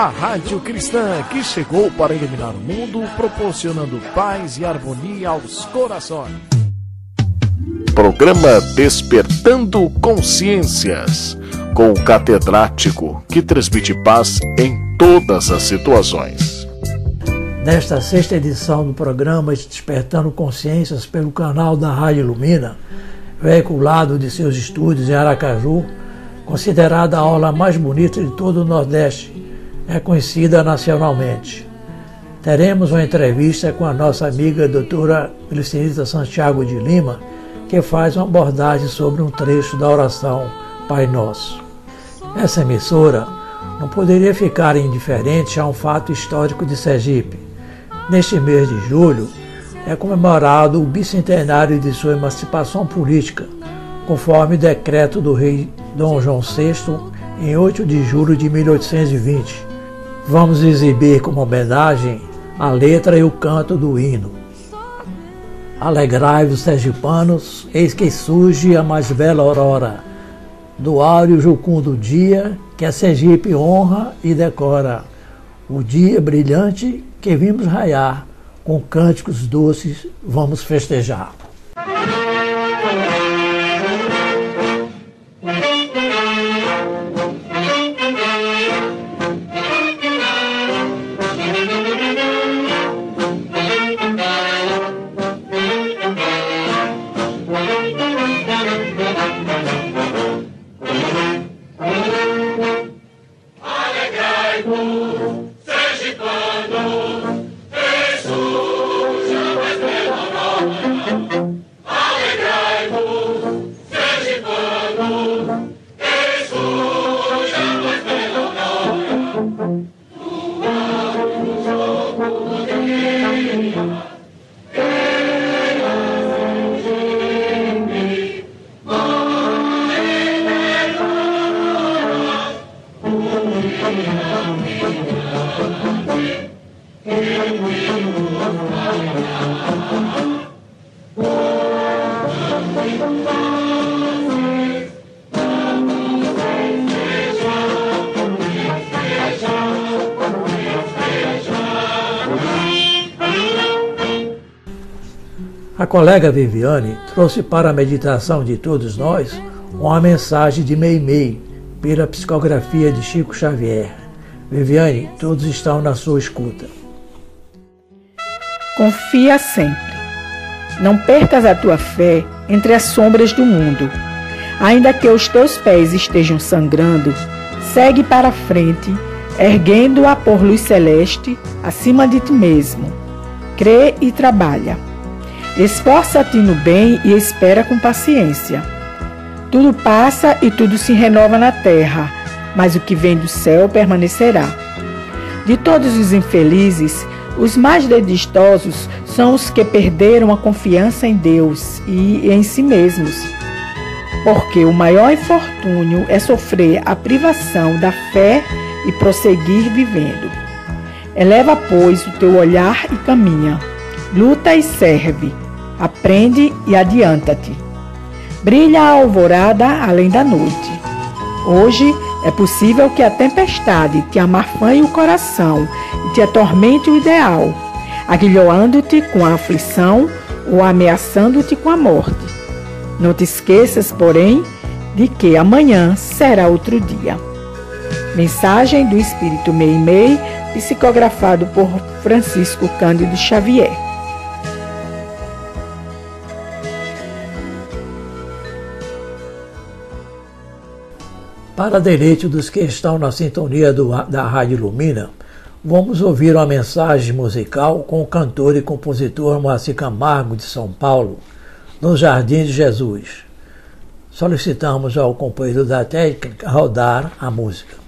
a rádio cristã que chegou para iluminar o mundo, proporcionando paz e harmonia aos corações. Programa Despertando Consciências, com o catedrático que transmite paz em todas as situações. Nesta sexta edição do programa Despertando Consciências pelo canal da Rádio Lumina, veiculado de seus estúdios em Aracaju, considerada a aula mais bonita de todo o Nordeste, é conhecida nacionalmente. Teremos uma entrevista com a nossa amiga doutora Cristianita Santiago de Lima, que faz uma abordagem sobre um trecho da oração Pai Nosso. Essa emissora não poderia ficar indiferente a um fato histórico de Sergipe. Neste mês de julho é comemorado o bicentenário de sua emancipação política, conforme decreto do rei Dom João VI em 8 de julho de 1820. Vamos exibir como homenagem a letra e o canto do hino. Alegrai-vos, sergipanos, eis que surge a mais bela aurora, do áureo jucundo dia que a Sergipe honra e decora, o dia brilhante que vimos raiar, com cânticos doces vamos festejar. Michael. A colega Viviane trouxe para a meditação de todos nós uma mensagem de Meimei pela psicografia de Chico Xavier. Viviane, todos estão na sua escuta. Confia sempre. Não percas a tua fé entre as sombras do mundo. Ainda que os teus pés estejam sangrando, segue para frente, erguendo-a por luz celeste acima de ti mesmo. Crê e trabalha. Esforça-te no bem e espera com paciência. Tudo passa e tudo se renova na terra, mas o que vem do céu permanecerá. De todos os infelizes, os mais desdistosos são os que perderam a confiança em Deus e em si mesmos. Porque o maior infortúnio é sofrer a privação da fé e prosseguir vivendo. Eleva, pois, o teu olhar e caminha. Luta e serve. Aprende e adianta-te. Brilha a alvorada além da noite. Hoje é possível que a tempestade te amarfanhe o coração e te atormente o ideal, aguilhoando-te com a aflição ou ameaçando-te com a morte. Não te esqueças, porém, de que amanhã será outro dia. Mensagem do Espírito Meimei, psicografado por Francisco Cândido Xavier. Para deleite dos que estão na sintonia do, da Rádio Lumina, vamos ouvir uma mensagem musical com o cantor e compositor Moacir Camargo de São Paulo, no Jardim de Jesus. Solicitamos ao companheiro da técnica rodar a música.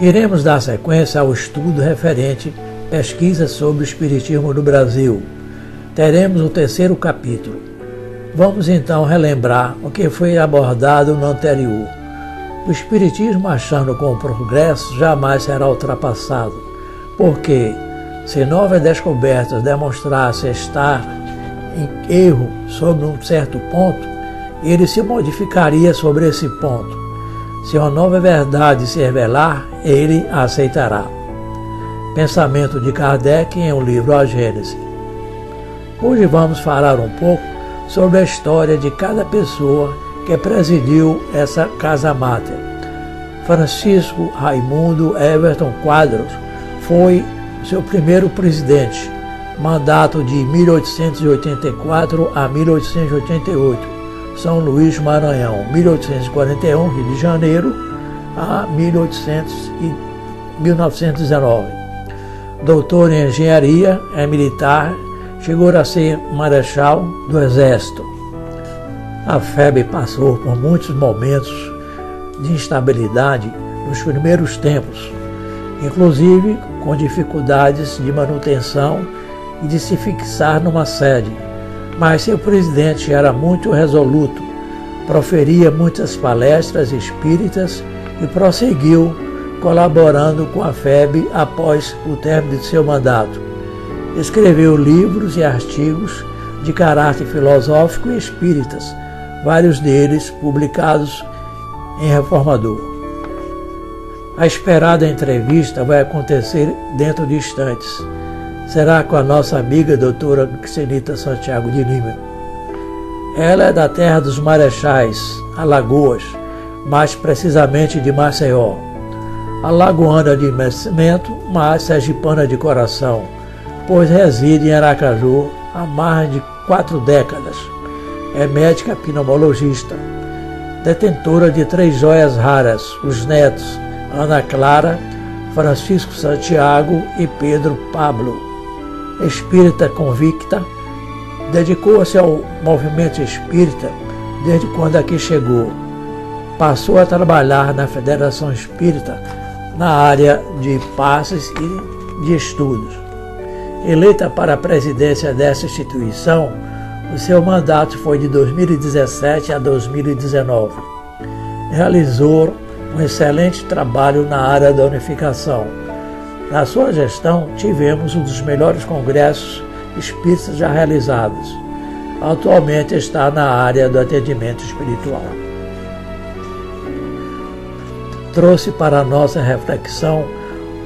Iremos dar sequência ao estudo referente pesquisas sobre o Espiritismo no Brasil. Teremos o terceiro capítulo. Vamos então relembrar o que foi abordado no anterior. O Espiritismo, achando com o progresso, jamais será ultrapassado, porque, se novas descobertas demonstrassem estar em erro sobre um certo ponto, ele se modificaria sobre esse ponto. Se uma nova verdade se revelar, ele a aceitará. Pensamento de Kardec em um livro A Gênese. Hoje vamos falar um pouco sobre a história de cada pessoa que presidiu essa casa máter. Francisco Raimundo Everton Quadros foi seu primeiro presidente, mandato de 1884 a 1888, São Luís Maranhão, 1841, Rio de Janeiro, a 1800 e 1919 doutor em engenharia, é militar, chegou a ser marechal do Exército. A FEB passou por muitos momentos de instabilidade nos primeiros tempos, inclusive com dificuldades de manutenção e de se fixar numa sede. Mas seu presidente era muito resoluto, proferia muitas palestras espíritas e prosseguiu colaborando com a FEB após o término de seu mandato. Escreveu livros e artigos de caráter filosófico e espíritas, vários deles publicados em Reformador. A esperada entrevista vai acontecer dentro de instantes. Será com a nossa amiga doutora Xenita Santiago de Lima. Ela é da terra dos Marechais, Alagoas, mais precisamente de Maceió alagoana de nascimento, mas sergipana de coração, pois reside em Aracaju há mais de quatro décadas. É médica pneumologista, detentora de três joias raras, os netos Ana Clara, Francisco Santiago e Pedro Pablo. Espírita convicta, dedicou-se ao movimento espírita desde quando aqui chegou. Passou a trabalhar na Federação Espírita na área de passes e de estudos. Eleita para a presidência dessa instituição, o seu mandato foi de 2017 a 2019. Realizou um excelente trabalho na área da unificação. Na sua gestão, tivemos um dos melhores congressos espíritas já realizados. Atualmente está na área do atendimento espiritual trouxe para a nossa reflexão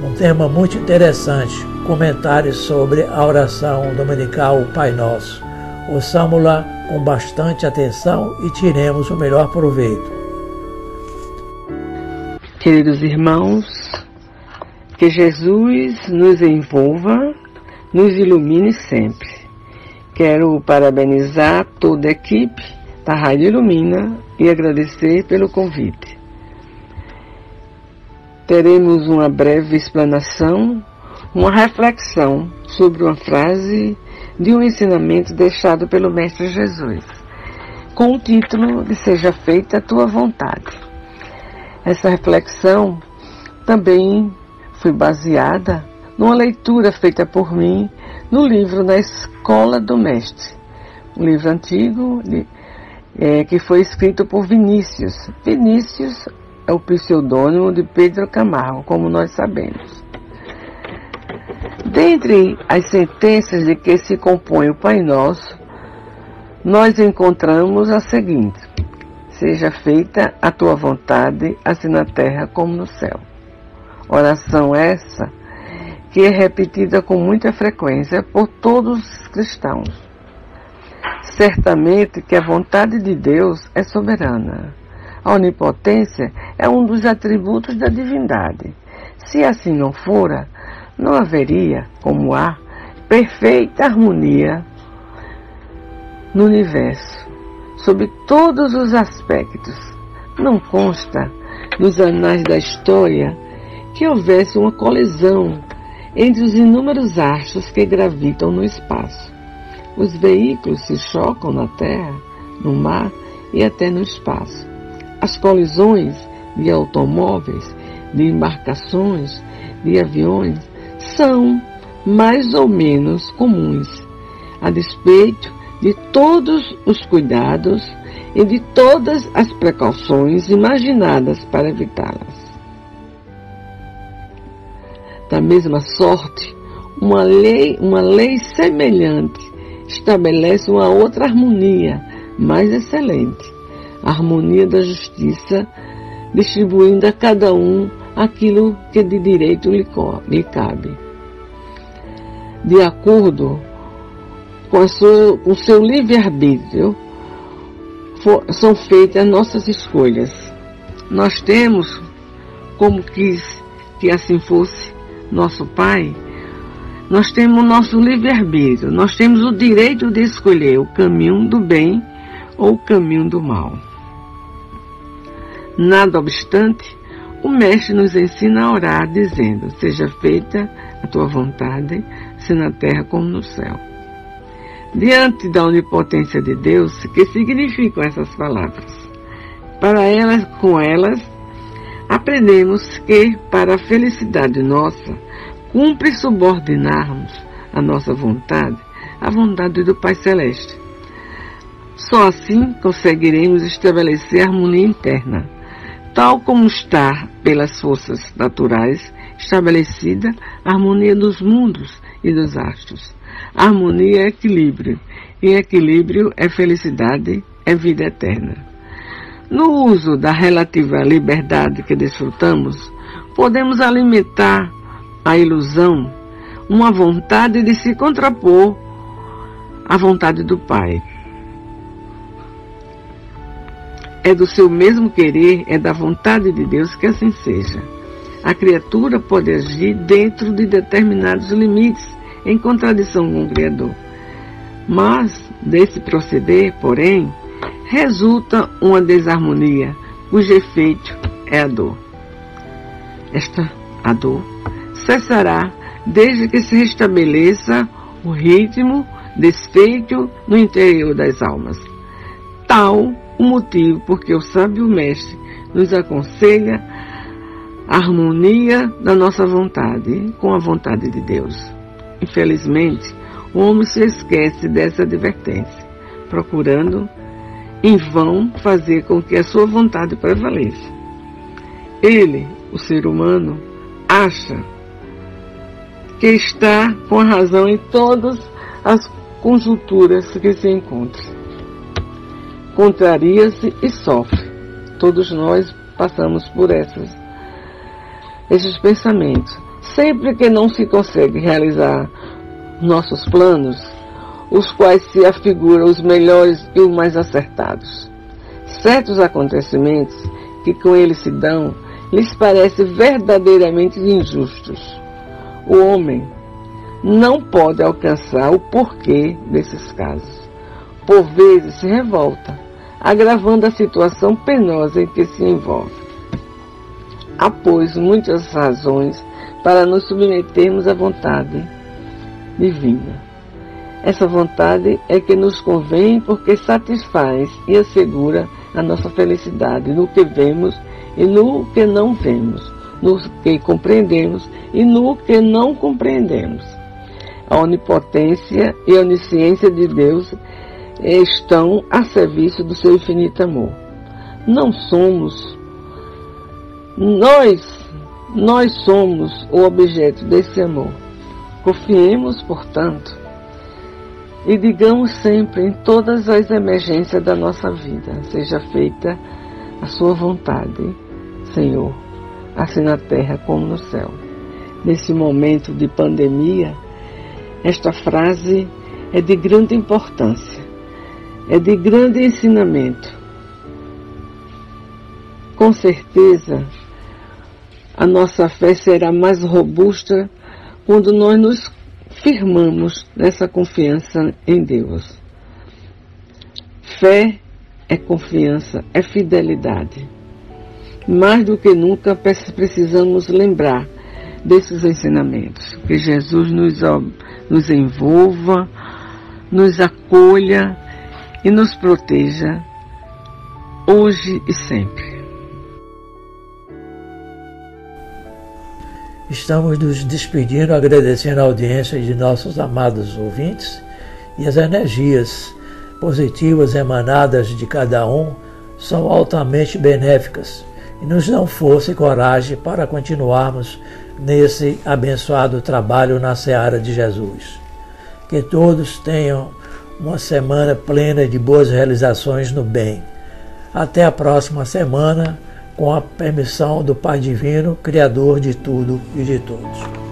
um tema muito interessante, comentários sobre a oração dominical Pai Nosso. Ouçamos-la com bastante atenção e tiremos o melhor proveito. Queridos irmãos, que Jesus nos envolva, nos ilumine sempre. Quero parabenizar toda a equipe da Rádio Ilumina e agradecer pelo convite teremos uma breve explanação, uma reflexão sobre uma frase de um ensinamento deixado pelo Mestre Jesus, com o título de Seja Feita a Tua Vontade. Essa reflexão também foi baseada numa leitura feita por mim no livro Na Escola do Mestre, um livro antigo de, é, que foi escrito por Vinícius. Vinícius é o pseudônimo de Pedro Camargo, como nós sabemos. Dentre as sentenças de que se compõe o Pai Nosso, nós encontramos a seguinte: Seja feita a tua vontade, assim na terra como no céu. Oração essa que é repetida com muita frequência por todos os cristãos. Certamente que a vontade de Deus é soberana a onipotência é um dos atributos da divindade. Se assim não fora, não haveria, como há, perfeita harmonia no universo, sob todos os aspectos. Não consta nos anais da história que houvesse uma colisão entre os inúmeros astros que gravitam no espaço. Os veículos se chocam na Terra, no mar e até no espaço. As colisões de automóveis de embarcações, de aviões, são mais ou menos comuns, a despeito de todos os cuidados e de todas as precauções imaginadas para evitá-las. Da mesma sorte, uma lei, uma lei semelhante estabelece uma outra harmonia mais excelente, a harmonia da justiça, distribuindo a cada um aquilo que de direito lhe cabe. De acordo com, o seu livre-arbítrio, são feitas nossas escolhas. Nós temos, como quis que assim fosse nosso Pai, nós temos o nosso livre-arbítrio, nós temos o direito de escolher o caminho do bem ou o caminho do mal. Nada obstante, o Mestre nos ensina a orar, dizendo: Seja feita a tua vontade, se na terra como no céu. Diante da onipotência de Deus, que significam essas palavras? Para elas, com elas, aprendemos que, para a felicidade nossa, cumpre subordinarmos a nossa vontade à vontade do Pai Celeste. Só assim conseguiremos estabelecer harmonia interna, tal como está, pelas forças naturais, estabelecida a harmonia dos mundos e dos astros. Harmonia é equilíbrio, e equilíbrio é felicidade, é vida eterna. No uso da relativa liberdade que desfrutamos, podemos alimentar a ilusão, uma vontade de se contrapor à vontade do Pai. É do seu mesmo querer, é da vontade de Deus que assim seja. A criatura pode agir dentro de determinados limites, em contradição com o Criador. Mas, desse proceder, porém, resulta uma desarmonia, cujo efeito é a dor. Esta, a dor, cessará desde que se restabeleça o ritmo desfeito no interior das almas. Tal o motivo porque o sábio mestre nos aconselha a harmonia da nossa vontade com a vontade de Deus. Infelizmente, o homem se esquece dessa advertência, procurando em vão fazer com que a sua vontade prevaleça. Ele, o ser humano, acha que está com razão em todas as conjunturas que se encontra. Contraria-se e sofre. Todos nós passamos por essas, esses pensamentos. Sempre que não se consegue realizar nossos planos, os quais se afiguram os melhores e os mais acertados. Certos acontecimentos que com eles se dão lhes parecem verdadeiramente injustos o homem não pode alcançar o porquê desses casos. Por vezes se revolta, agravando a situação penosa em que se envolve. Há, pois, muitas razões para nos submetermos à vontade divina. Essa vontade é que nos convém porque satisfaz e assegura a nossa felicidade no que vemos e no que não vemos, no que compreendemos e no que não compreendemos. A onipotência e a onisciência de Deus estão a serviço do seu infinito amor. Não somos nós, nós somos o objeto desse amor. Confiemos, portanto, e digamos sempre em todas as emergências da nossa vida, seja feita a sua vontade, Senhor assim na terra como no céu. Nesse momento de pandemia, esta frase é de grande importância, é de grande ensinamento. Com certeza, a nossa fé será mais robusta quando nós nos firmamos nessa confiança em Deus. Fé é confiança, é fidelidade. Mais do que nunca precisamos lembrar desses ensinamentos. Que Jesus nos, nos envolva, nos acolha e nos proteja hoje e sempre. Estamos nos despedindo, agradecendo a audiência de nossos amados ouvintes e as energias positivas emanadas de cada um são altamente benéficas e nos dão força e coragem para continuarmos nesse abençoado trabalho na seara de Jesus. Que todos tenham uma semana plena de boas realizações no bem. Até a próxima semana, com a permissão do Pai Divino, Criador de tudo e de todos.